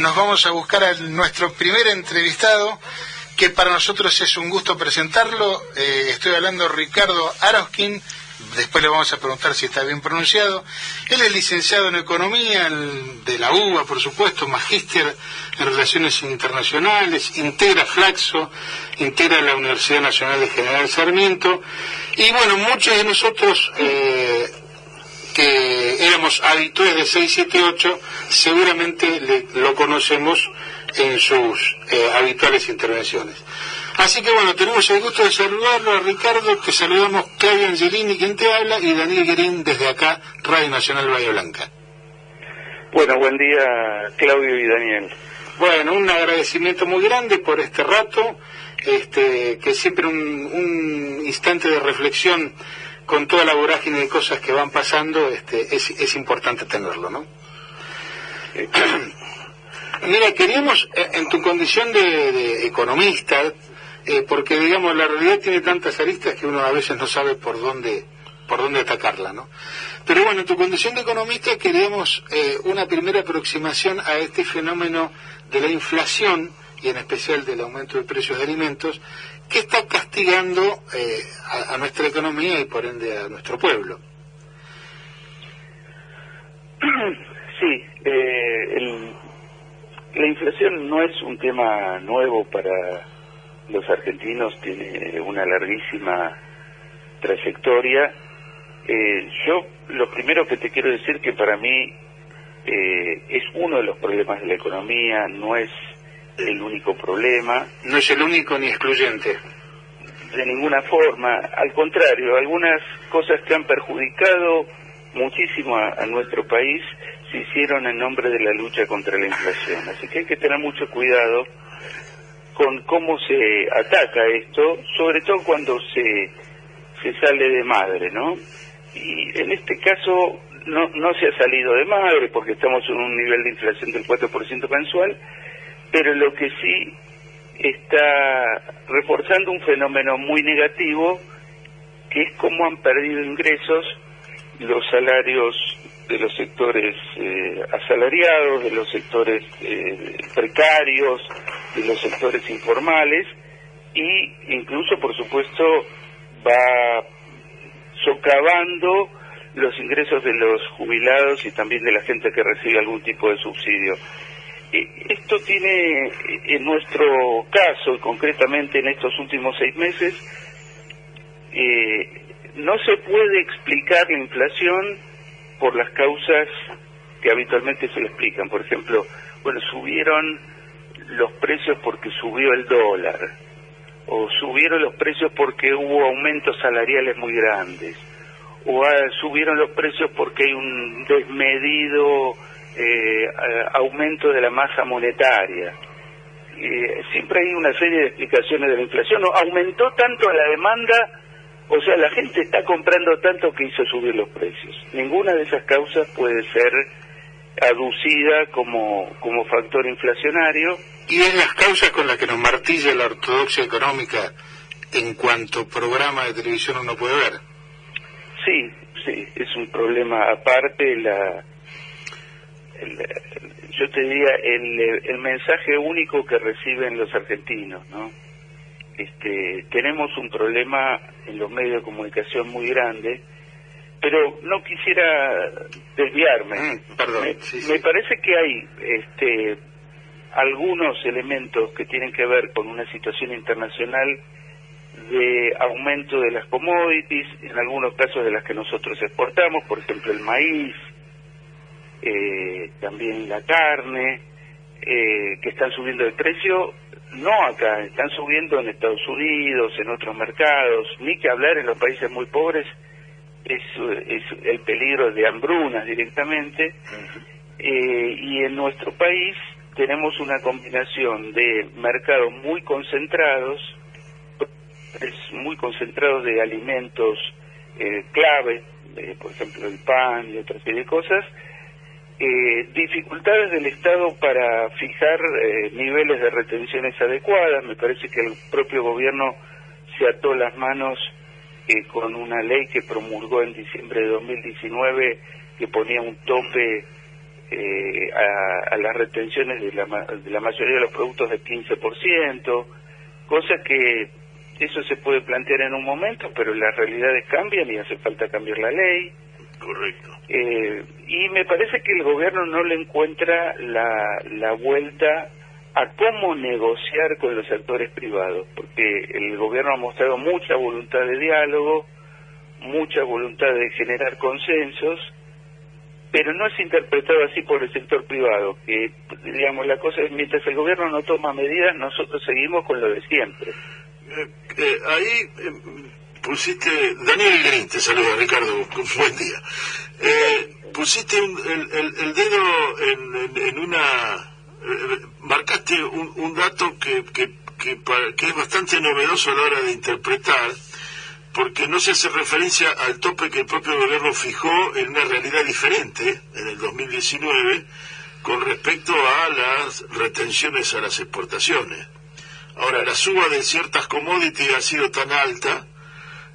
nos vamos a buscar a nuestro primer entrevistado, que para nosotros es un gusto presentarlo. Eh, estoy hablando Ricardo Aroskin, después le vamos a preguntar si está bien pronunciado. Él es licenciado en Economía de la UBA, por supuesto, magíster en Relaciones Internacionales, integra Flaxo, integra la Universidad Nacional de General Sarmiento. Y bueno, muchos de nosotros eh, que éramos habituales de 678, seguramente lo conocemos en sus eh, habituales intervenciones. Así que bueno, tenemos el gusto de saludarlo a Ricardo, que saludamos Claudio Angelini, quien te habla, y Daniel Guerín desde acá, Radio Nacional Bahía Blanca. Bueno, buen día Claudio y Daniel. Bueno, un agradecimiento muy grande por este rato, este, que siempre un, un instante de reflexión con toda la vorágine de cosas que van pasando, este, es, importante tenerlo, ¿no? Mira, queríamos, eh, en tu condición de, economista, eh, porque digamos, la realidad tiene tantas aristas que uno a veces no sabe por dónde, por dónde atacarla, ¿no? Pero bueno, en tu condición de economista queríamos eh, una primera aproximación a este fenómeno de la inflación y en especial del aumento de precios de alimentos que está castigando eh, a, nuestra economía y por ende a nuestro pueblo. Sí, eh, la inflación no es un tema nuevo para los argentinos, tiene una larguísima trayectoria. Eh, yo lo primero que te quiero decir que para mí es uno de los problemas de la economía, no es el único problema. No es el único ni excluyente. De ninguna forma. Al contrario, algunas cosas que han perjudicado muchísimo a, nuestro país se hicieron en nombre de la lucha contra la inflación. Así que hay que tener mucho cuidado con cómo se ataca esto, sobre todo cuando se, se sale de madre, ¿no? Y en este caso no, no se ha salido de madre porque estamos en un nivel de inflación del 4% mensual, pero lo que sí está reforzando un fenómeno muy negativo, que es cómo han perdido ingresos los salarios de los sectores eh, asalariados, de los sectores eh, precarios, de los sectores informales, y incluso, por supuesto, va socavando los ingresos de los jubilados y también de la gente que recibe algún tipo de subsidio. Esto tiene, en nuestro caso, y concretamente en estos últimos seis meses, eh, no se puede explicar la inflación por las causas que habitualmente se le explican. Por ejemplo, bueno, subieron los precios porque subió el dólar, o subieron los precios porque hubo aumentos salariales muy grandes, o ah, subieron los precios porque hay un desmedido eh, aumento de la masa monetaria. Eh, siempre hay una serie de explicaciones de la inflación. Aumentó tanto la demanda, o sea, la gente está comprando tanto que hizo subir los precios. Ninguna de esas causas puede ser aducida como, como factor inflacionario. Y es las causas con las que nos martilla la ortodoxia económica en cuanto programa de televisión uno puede ver. Sí, sí, es un problema aparte la yo te diría, el, el mensaje único que reciben los argentinos, ¿no? Este, tenemos un problema en los medios de comunicación muy grande, pero no quisiera desviarme. Mm, perdón, me, parece que hay este, algunos elementos que tienen que ver con una situación internacional de aumento de las commodities, en algunos casos de las que nosotros exportamos, por ejemplo el maíz, eh, también la carne, eh, que están subiendo de precio, no acá, están subiendo en Estados Unidos, en otros mercados, ni que hablar en los países muy pobres, es, el peligro de hambrunas directamente, eh, y en nuestro país tenemos una combinación de mercados muy concentrados, muy concentrados de alimentos eh, clave, por ejemplo el pan y otra serie de cosas, eh, dificultades del Estado para fijar eh, niveles de retenciones adecuadas. Me parece que el propio gobierno se ató las manos eh, con una ley que promulgó en diciembre de 2019 que ponía un tope eh, a, las retenciones de la, de la mayoría de los productos del 15%, cosa que eso se puede plantear en un momento, pero las realidades cambian y hace falta cambiar la ley. Correcto. Eh, y me parece que el gobierno no le encuentra la, la vuelta a cómo negociar con los actores privados, porque el gobierno ha mostrado mucha voluntad de diálogo, mucha voluntad de generar consensos, pero no es interpretado así por el sector privado, que digamos la cosa es mientras el gobierno no toma medidas, nosotros seguimos con lo de siempre. Eh, eh, ahí eh, pusiste, Daniel Green, te saluda Ricardo, buen día. pusiste el, dedo en, una, marcaste un, dato que, que, que es bastante novedoso a la hora de interpretar porque no se hace referencia al tope que el propio gobierno fijó en una realidad diferente en el 2019 con respecto a las retenciones a las exportaciones. Ahora, la suba de ciertas commodities ha sido tan alta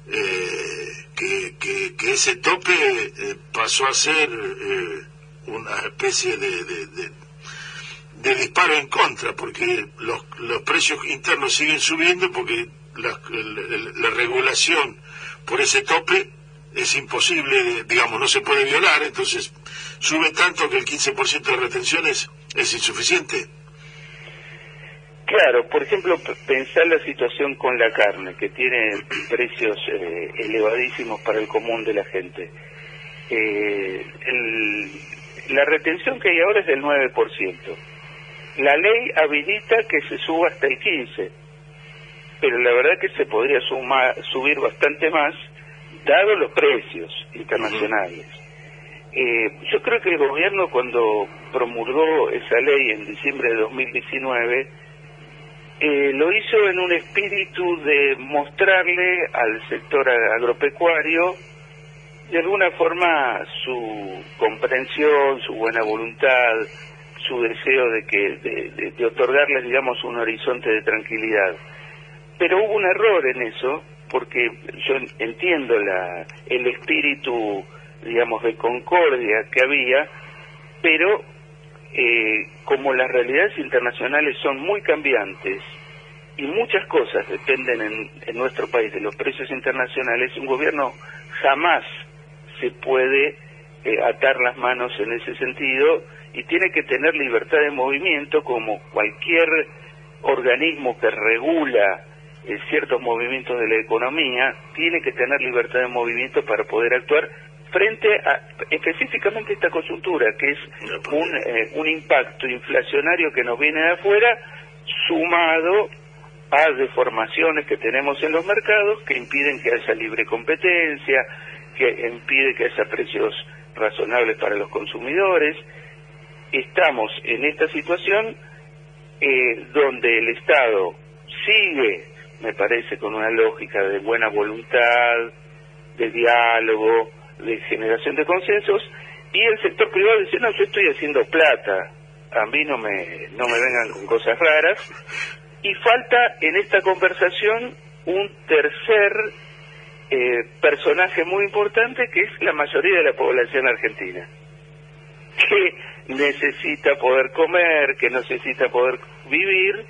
eh, que, ese tope eh, pasó a ser eh, una especie de, de, disparo en contra, porque los, los precios internos siguen subiendo porque la, regulación por ese tope es imposible, digamos, no se puede violar, entonces sube tanto que el 15% de retenciones es insuficiente. Claro, por ejemplo, pensar la situación con la carne, que tiene precios eh, elevadísimos para el común de la gente. Eh, la retención que hay ahora es del 9%. La ley habilita que se suba hasta el 15% pero la verdad que se podría subir bastante más, dado los precios internacionales. Eh, yo creo que el gobierno cuando promulgó esa ley en diciembre de 2019, eh, lo hizo en un espíritu de mostrarle al sector agropecuario de alguna forma su comprensión, su buena voluntad, su deseo de que de otorgarles, digamos, un horizonte de tranquilidad. Pero hubo un error en eso, porque yo entiendo la, el espíritu, digamos, de concordia que había, pero eh, como las realidades internacionales son muy cambiantes y muchas cosas dependen en, nuestro país de los precios internacionales, un gobierno jamás se puede eh, atar las manos en ese sentido y tiene que tener libertad de movimiento como cualquier organismo que regula ciertos movimientos de la economía, tiene que tener libertad de movimiento para poder actuar frente a específicamente esta coyuntura, que es un, eh, un impacto inflacionario que nos viene de afuera, sumado a deformaciones que tenemos en los mercados que impiden que haya libre competencia, que impide que haya precios razonables para los consumidores. Estamos en esta situación eh, donde el Estado sigue me parece, con una lógica de buena voluntad, de diálogo, de generación de consensos, y el sector privado dice, no, yo estoy haciendo plata, a mí no me, no me vengan con cosas raras, y falta en esta conversación un tercer eh, personaje muy importante que es la mayoría de la población argentina, que necesita poder comer, que necesita poder vivir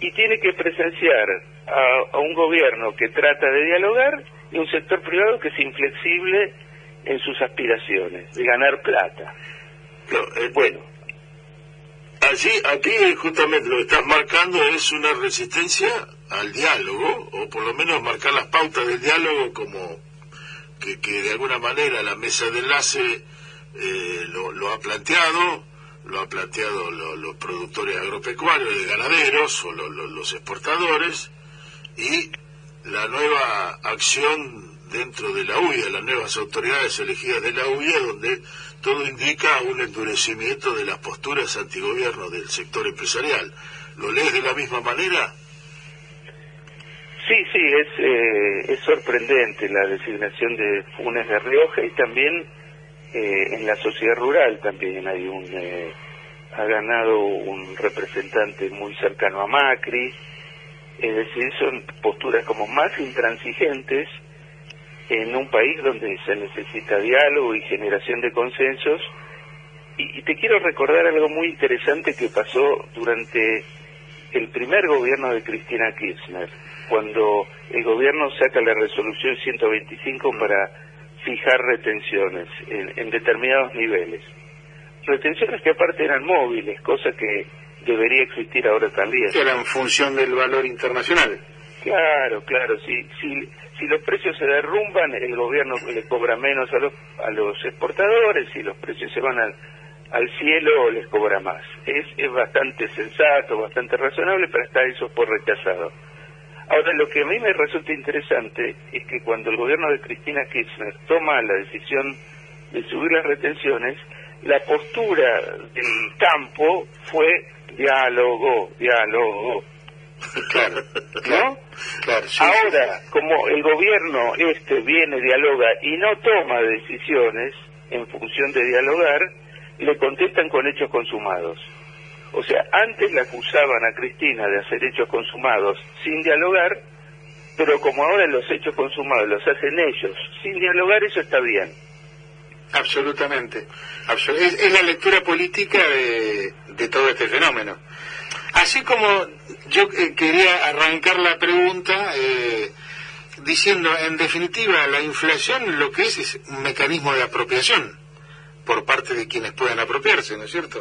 y tiene que presenciar a, un gobierno que trata de dialogar y un sector privado que es inflexible en sus aspiraciones de ganar plata. Eh, bueno. Allí, aquí justamente lo que estás marcando es una resistencia al diálogo, o por lo menos marcar las pautas del diálogo como que, que de alguna manera la mesa de enlace eh, lo, lo ha planteado, lo ha planteado los productores agropecuarios y ganaderos o los exportadores y la nueva acción dentro de la UIA, las nuevas autoridades elegidas de la UIA, donde todo indica un endurecimiento de las posturas antigobierno del sector empresarial. ¿Lo lees de la misma manera? Sí, sí, es, eh, es sorprendente la designación de Funes de Rioja y también eh, en la sociedad rural también hay un eh, ha ganado un representante muy cercano a Macri, es decir, son posturas como más intransigentes en un país donde se necesita diálogo y generación de consensos Y, te quiero recordar algo muy interesante que pasó durante el primer gobierno de Cristina Kirchner, cuando el gobierno saca la resolución 125 mm. para fijar retenciones en, determinados niveles. Retenciones que aparte eran móviles, cosa que debería existir ahora también. Que eran en función del valor internacional. Claro, claro. Si, si, si los precios se derrumban, el gobierno le cobra menos a los, a los exportadores, si los precios se van al, cielo, les cobra más. Es, es bastante sensato, bastante razonable, pero hasta eso fue rechazado. Ahora, lo que a mí me resulta interesante es que cuando el gobierno de Cristina Kirchner toma la decisión de subir las retenciones, la postura del campo fue diálogo, diálogo. Claro, ¿no? Claro, Ahora, como el gobierno este viene, dialoga y no toma decisiones en función de dialogar, le contestan con hechos consumados. O sea, antes le acusaban a Cristina de hacer hechos consumados sin dialogar, pero como ahora los hechos consumados los hacen ellos sin dialogar, eso está bien. Absolutamente. es, la lectura política de, todo este fenómeno. Así como yo eh, quería arrancar la pregunta eh, diciendo, en definitiva, la inflación lo que es es un mecanismo de apropiación por parte de quienes pueden apropiarse, ¿no es cierto?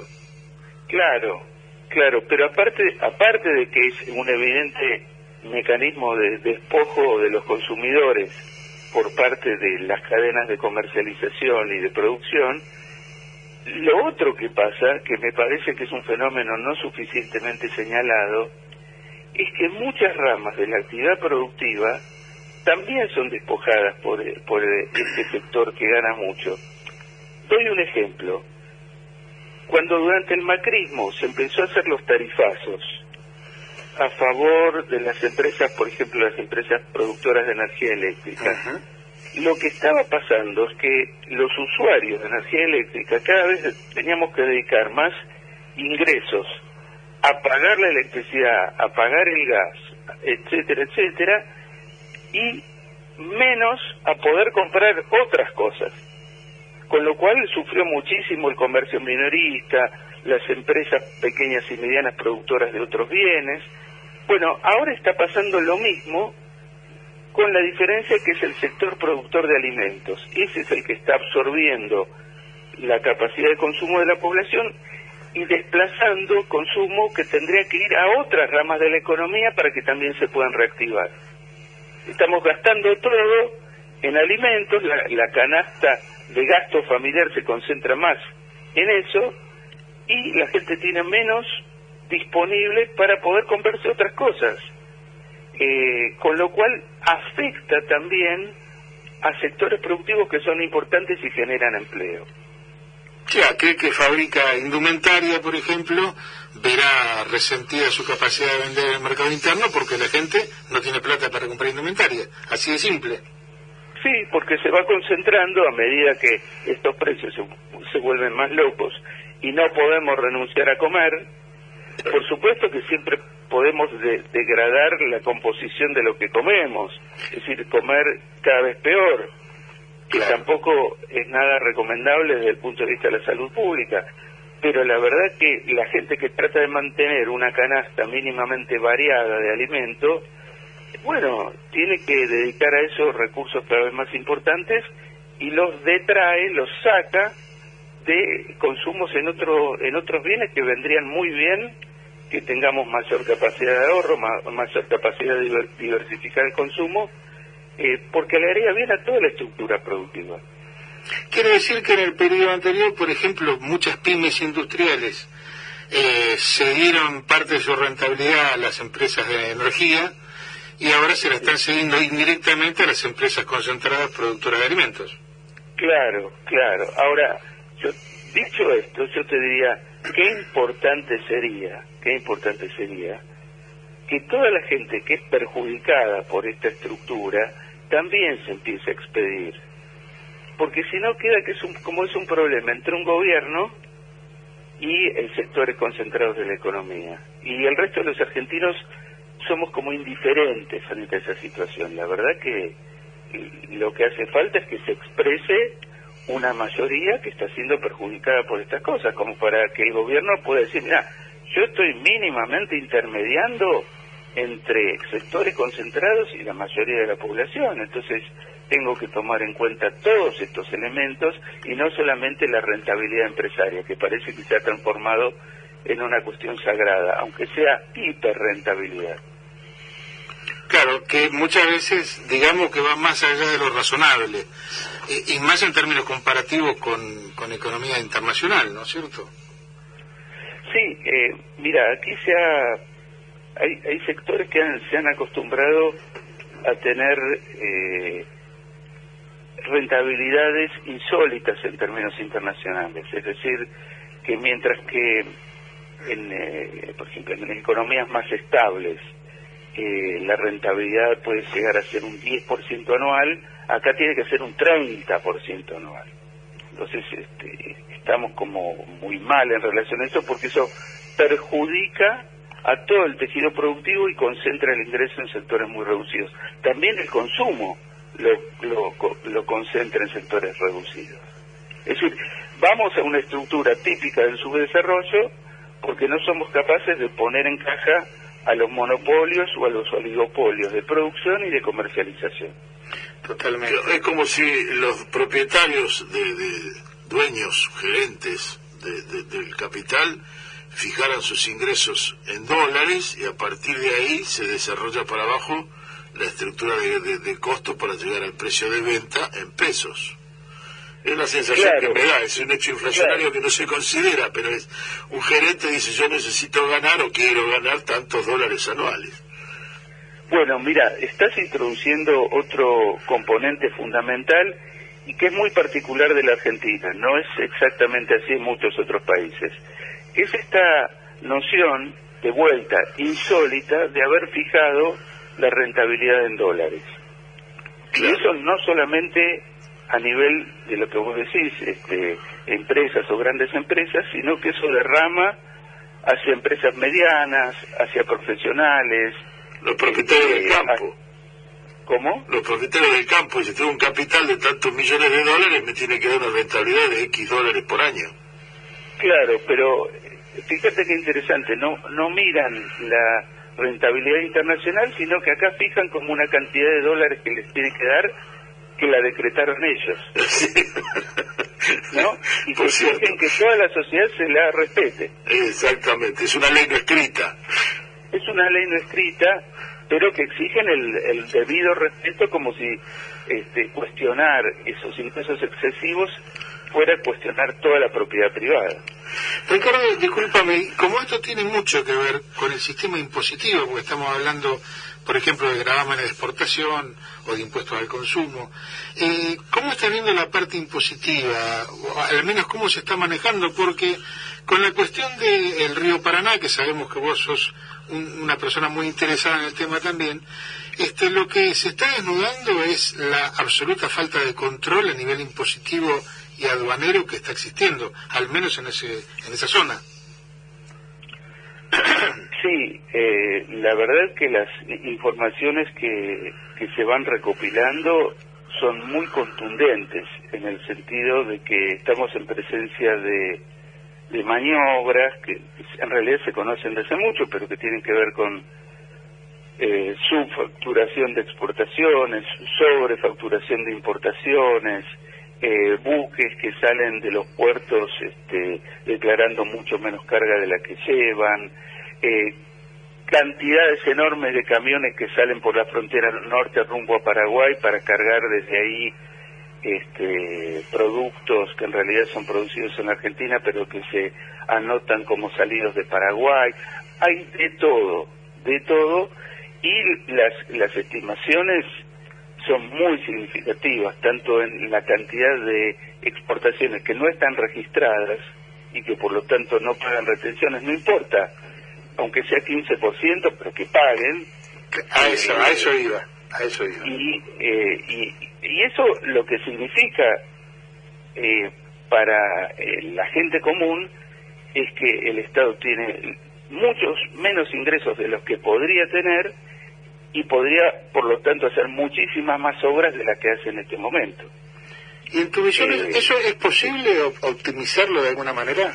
Claro, claro, pero aparte, aparte de que es un evidente mecanismo de despojo de los consumidores por parte de las cadenas de comercialización y de producción, lo otro que pasa, que me parece que es un fenómeno no suficientemente señalado, es que muchas ramas de la actividad productiva también son despojadas por, por este sector que gana mucho. Doy un ejemplo cuando durante el macrismo se empezó a hacer los tarifazos a favor de las empresas, por ejemplo, las empresas productoras de energía eléctrica, lo que estaba pasando es que los usuarios de energía eléctrica cada vez teníamos que dedicar más ingresos a pagar la electricidad, a pagar el gas, etcétera, etcétera, y menos a poder comprar otras cosas con lo cual sufrió muchísimo el comercio minorista, las empresas pequeñas y medianas productoras de otros bienes. Bueno, ahora está pasando lo mismo con la diferencia que es el sector productor de alimentos. Ese es el que está absorbiendo la capacidad de consumo de la población y desplazando consumo que tendría que ir a otras ramas de la economía para que también se puedan reactivar. Estamos gastando todo en alimentos, la, canasta de gasto familiar se concentra más en eso y la gente tiene menos disponible para poder comprarse otras cosas. Eh, con lo cual afecta también a sectores productivos que son importantes y generan empleo. Sí, aquel que fabrica indumentaria, por ejemplo, verá resentida su capacidad de vender en el mercado interno porque la gente no tiene plata para comprar indumentaria. Así de simple. Sí, porque se va concentrando a medida que estos precios se, vuelven más locos y no podemos renunciar a comer. Por supuesto que siempre podemos degradar la composición de lo que comemos, es decir, comer cada vez peor, que tampoco es nada recomendable desde el punto de vista de la salud pública. Pero la verdad que la gente que trata de mantener una canasta mínimamente variada de alimentos, bueno, tiene que dedicar a eso recursos cada vez más importantes y los detrae, los saca de consumos en otro, en otros bienes que vendrían muy bien que tengamos mayor capacidad de ahorro, mayor capacidad de diversificar el consumo, eh, porque le haría bien a toda la estructura productiva. Quiere decir que en el periodo anterior, por ejemplo, muchas pymes industriales eh, cedieron parte de su rentabilidad a las empresas de energía y ahora se la están cediendo indirectamente a las empresas concentradas productoras de alimentos. Claro, claro. Ahora, yo, dicho esto, yo te diría, qué importante sería, qué importante sería que toda la gente que es perjudicada por esta estructura también se empiece a expedir. Porque si no queda que es un, como es un problema entre un gobierno y el sectores concentrados de la economía. Y el resto de los argentinos somos como indiferentes frente a esa situación. La verdad que lo que hace falta es que se exprese una mayoría que está siendo perjudicada por estas cosas, como para que el gobierno pueda decir, mira, yo estoy mínimamente intermediando entre sectores concentrados y la mayoría de la población, entonces tengo que tomar en cuenta todos estos elementos y no solamente la rentabilidad empresaria, que parece que se ha transformado en una cuestión sagrada, aunque sea hiperrentabilidad. Claro, que muchas veces digamos que va más allá de lo razonable, y, más en términos comparativos con, con economía internacional, ¿no es cierto? Sí, eh, mira, aquí se ha, hay, hay sectores que se han acostumbrado a tener eh, rentabilidades insólitas en términos internacionales, es decir, que mientras que, en, eh, por ejemplo, en economías más estables, eh, la rentabilidad puede llegar a ser un 10% anual, acá tiene que ser un 30% anual. Entonces este, estamos como muy mal en relación a eso porque eso perjudica a todo el tejido productivo y concentra el ingreso en sectores muy reducidos. También el consumo lo, lo, lo concentra en sectores reducidos. Es decir, vamos a una estructura típica del subdesarrollo porque no somos capaces de poner en caja a los monopolios o a los oligopolios de producción y de comercialización. Totalmente. Es como si los propietarios, de, dueños, gerentes del capital, fijaran sus ingresos en dólares y a partir de ahí se desarrolla para abajo la estructura de, de costo para llegar al precio de venta en pesos. Es la sensación que me da, es un hecho inflacionario que no se considera, pero es un gerente dice yo necesito ganar o quiero ganar tantos dólares anuales. Bueno, mira, estás introduciendo otro componente fundamental y que es muy particular de la Argentina, no es exactamente así en muchos otros países. Es esta noción de vuelta insólita de haber fijado la rentabilidad en dólares. Y eso no solamente a nivel de lo que vos decís, este, empresas o grandes empresas, sino que eso derrama hacia empresas medianas, hacia profesionales. Los propietarios del este, campo. ¿Cómo? Los propietarios del campo, si tengo un capital de tantos millones de dólares, me tiene que dar una rentabilidad de X dólares por año. Claro, pero fíjate qué interesante, no, no miran la rentabilidad internacional, sino que acá fijan como una cantidad de dólares que les tiene que dar que la decretaron ellos. ¿No? Y que exigen que toda la sociedad se la respete. Exactamente, es una ley no escrita. Es una ley no escrita, pero que exigen el, el debido respeto como si este, cuestionar esos ingresos excesivos fuera cuestionar toda la propiedad privada. Ricardo, discúlpame, como esto tiene mucho que ver con el sistema impositivo, porque estamos hablando por ejemplo, de gravámenes de exportación o de impuestos al consumo. Eh, ¿Cómo está viendo la parte impositiva? O al menos cómo se está manejando, porque con la cuestión del río Paraná, que sabemos que vos sos una persona muy interesada en el tema también, este, lo que se está desnudando es la absoluta falta de control a nivel impositivo y aduanero que está existiendo, al menos en, ese, en esa zona. Sí, eh, la verdad que las informaciones que, que se van recopilando son muy contundentes en el sentido de que estamos en presencia de, de maniobras que en realidad se conocen desde mucho, pero que tienen que ver con eh, subfacturación de exportaciones, sobrefacturación de importaciones, eh, buques que salen de los puertos este, declarando mucho menos carga de la que llevan, eh, cantidades enormes de camiones que salen por la frontera norte rumbo a Paraguay para cargar desde ahí este, productos que en realidad son producidos en Argentina pero que se anotan como salidos de Paraguay. Hay de todo, de todo y las, las estimaciones son muy significativas, tanto en la cantidad de exportaciones que no están registradas y que por lo tanto no pagan retenciones, no importa aunque sea 15%, pero que paguen. A eso, a eso iba, a eso iba. Y, eh, y, y, eso lo que significa eh, para eh, la gente común es que el Estado tiene muchos menos ingresos de los que podría tener y podría, por lo tanto, hacer muchísimas más obras de las que hace en este momento. ¿Y en tu visión eh, eso es posible optimizarlo de alguna manera?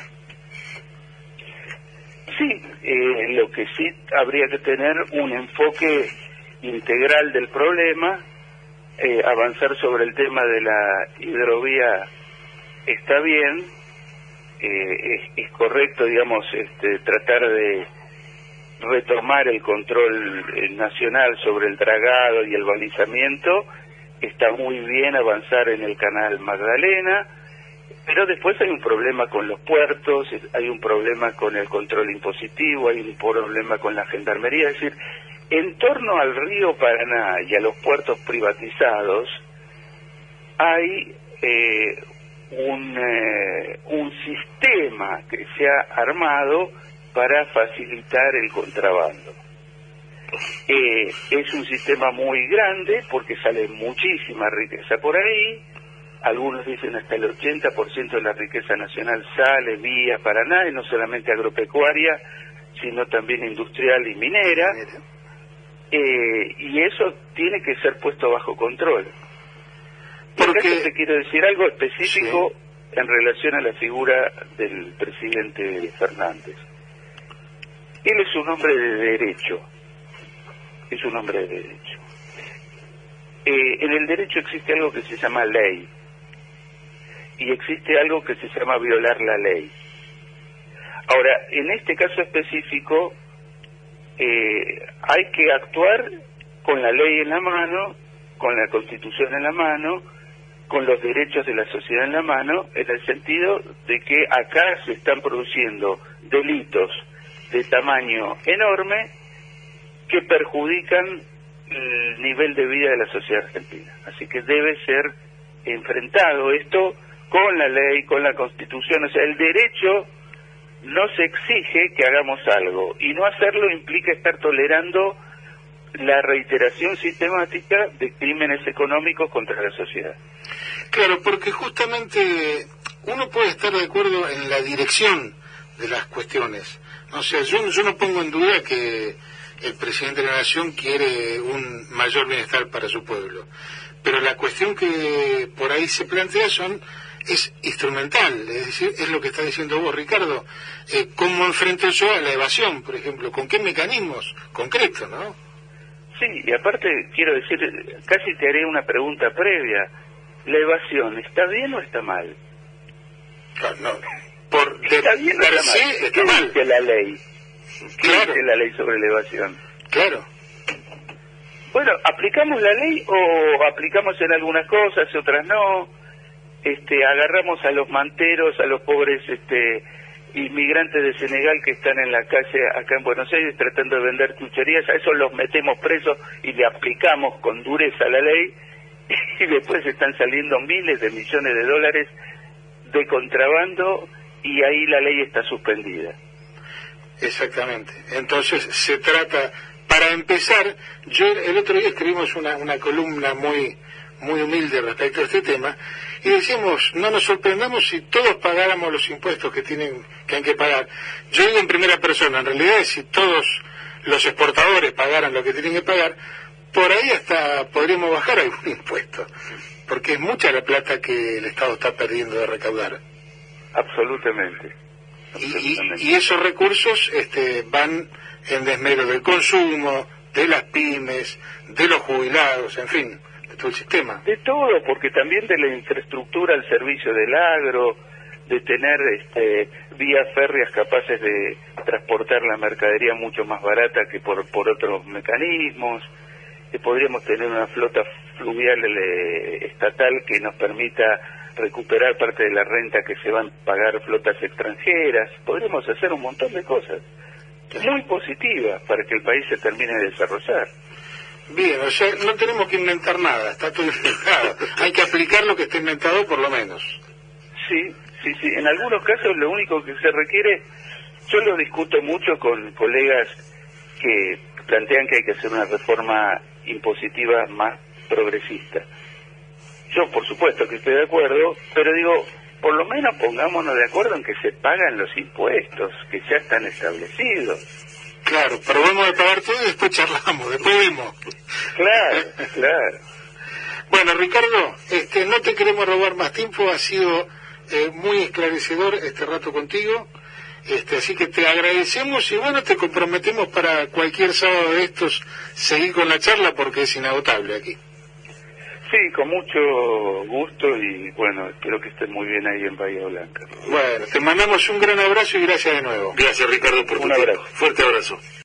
Sí, eh, lo que sí habría que tener un enfoque integral del problema, eh, avanzar sobre el tema de la hidrovía está bien, es, es, correcto, digamos, este, tratar de retomar el control nacional sobre el dragado y el balizamiento, está muy bien avanzar en el canal Magdalena, pero después hay un problema con los puertos, hay un problema con el control impositivo, hay un problema con la gendarmería, es decir, en torno al río Paraná y a los puertos privatizados hay eh, un, eh, un sistema que se ha armado para facilitar el contrabando. Eh, es un sistema muy grande porque sale muchísima riqueza por ahí. Algunos dicen hasta el 80% de la riqueza nacional sale vía Paraná, y no solamente agropecuaria, sino también industrial y minera. Eh, y eso tiene que ser puesto bajo control. Porque te quiero decir algo específico en relación a la figura del presidente Fernández. Él es un hombre de derecho es un hombre de derecho. Eh, en el derecho existe algo que se llama ley y existe algo que se llama violar la ley. Ahora, en este caso específico, eh, hay que actuar con la ley en la mano, con la constitución en la mano, con los derechos de la sociedad en la mano, en el sentido de que acá se están produciendo delitos de tamaño enorme que perjudican el nivel de vida de la sociedad argentina. Así que debe ser enfrentado esto con la ley, con la constitución. O sea, el derecho no se exige que hagamos algo y no hacerlo implica estar tolerando la reiteración sistemática de crímenes económicos contra la sociedad. Claro, porque justamente uno puede estar de acuerdo en la dirección de las cuestiones. O sea, yo, yo no pongo en duda que el presidente de la Nación quiere un mayor bienestar para su pueblo. Pero la cuestión que por ahí se plantea son es instrumental, es decir, es lo que está diciendo vos, Ricardo. Eh, ¿Cómo enfrento yo a la evasión, por ejemplo? ¿Con qué mecanismos concretos, no? Sí, y aparte quiero decir, casi te haré una pregunta previa. ¿La evasión está bien o está mal? No, por ¿Está bien o está mal? está mal. la ley? claro. la ley sobre elevación? Claro. Bueno, ¿aplicamos la ley o aplicamos en algunas cosas y otras no? Este, agarramos a los manteros, a los pobres este, inmigrantes de Senegal que están en la calle acá en Buenos Aires tratando de vender chucherías, a esos los metemos presos y le aplicamos con dureza la ley y después están saliendo miles de millones de dólares de contrabando y ahí la ley está suspendida. Exactamente. Entonces se trata, para empezar, yo el otro día escribimos una, una columna muy muy humilde respecto a este tema y decimos no nos sorprendamos si todos pagáramos los impuestos que tienen que hay que pagar. Yo digo en primera persona en realidad si todos los exportadores pagaran lo que tienen que pagar por ahí hasta podríamos bajar algún impuesto porque es mucha la plata que el Estado está perdiendo de recaudar. Absolutamente. y, esos recursos este, van en desmero del consumo, de las pymes, de los jubilados, en fin, De todo, porque también de la infraestructura al servicio del agro, de tener este, vías férreas capaces de transportar la mercadería mucho más barata que por, por otros mecanismos, que podríamos tener una flota fluvial eh, estatal que nos permita recuperar parte de la renta que se van a pagar flotas extranjeras, podremos hacer un montón de cosas muy positivas para que el país se termine de desarrollar. Bien, o sea, no tenemos que inventar nada, está todo inventado. Hay que aplicar lo que está inventado por lo menos. Sí, sí, sí. En algunos casos lo único que se requiere, yo lo discuto mucho con colegas que plantean que hay que hacer una reforma impositiva más progresista yo, por supuesto que estoy de acuerdo, pero digo, por lo menos pongámonos de acuerdo en que se pagan los impuestos que ya están establecidos. Claro, pero vamos a pagar todo y después charlamos, después vemos. Claro, claro. Bueno, Ricardo, este, no te queremos robar más tiempo, ha sido eh, muy esclarecedor este rato contigo. Este, así que te agradecemos y bueno, te comprometemos para cualquier sábado de estos seguir con la charla porque es inagotable aquí. Sí, con mucho gusto y bueno, espero que estén muy bien ahí en Bahía Blanca. Bueno, te mandamos un gran abrazo y gracias de nuevo. Gracias Ricardo por tu un abrazo. Fuerte abrazo.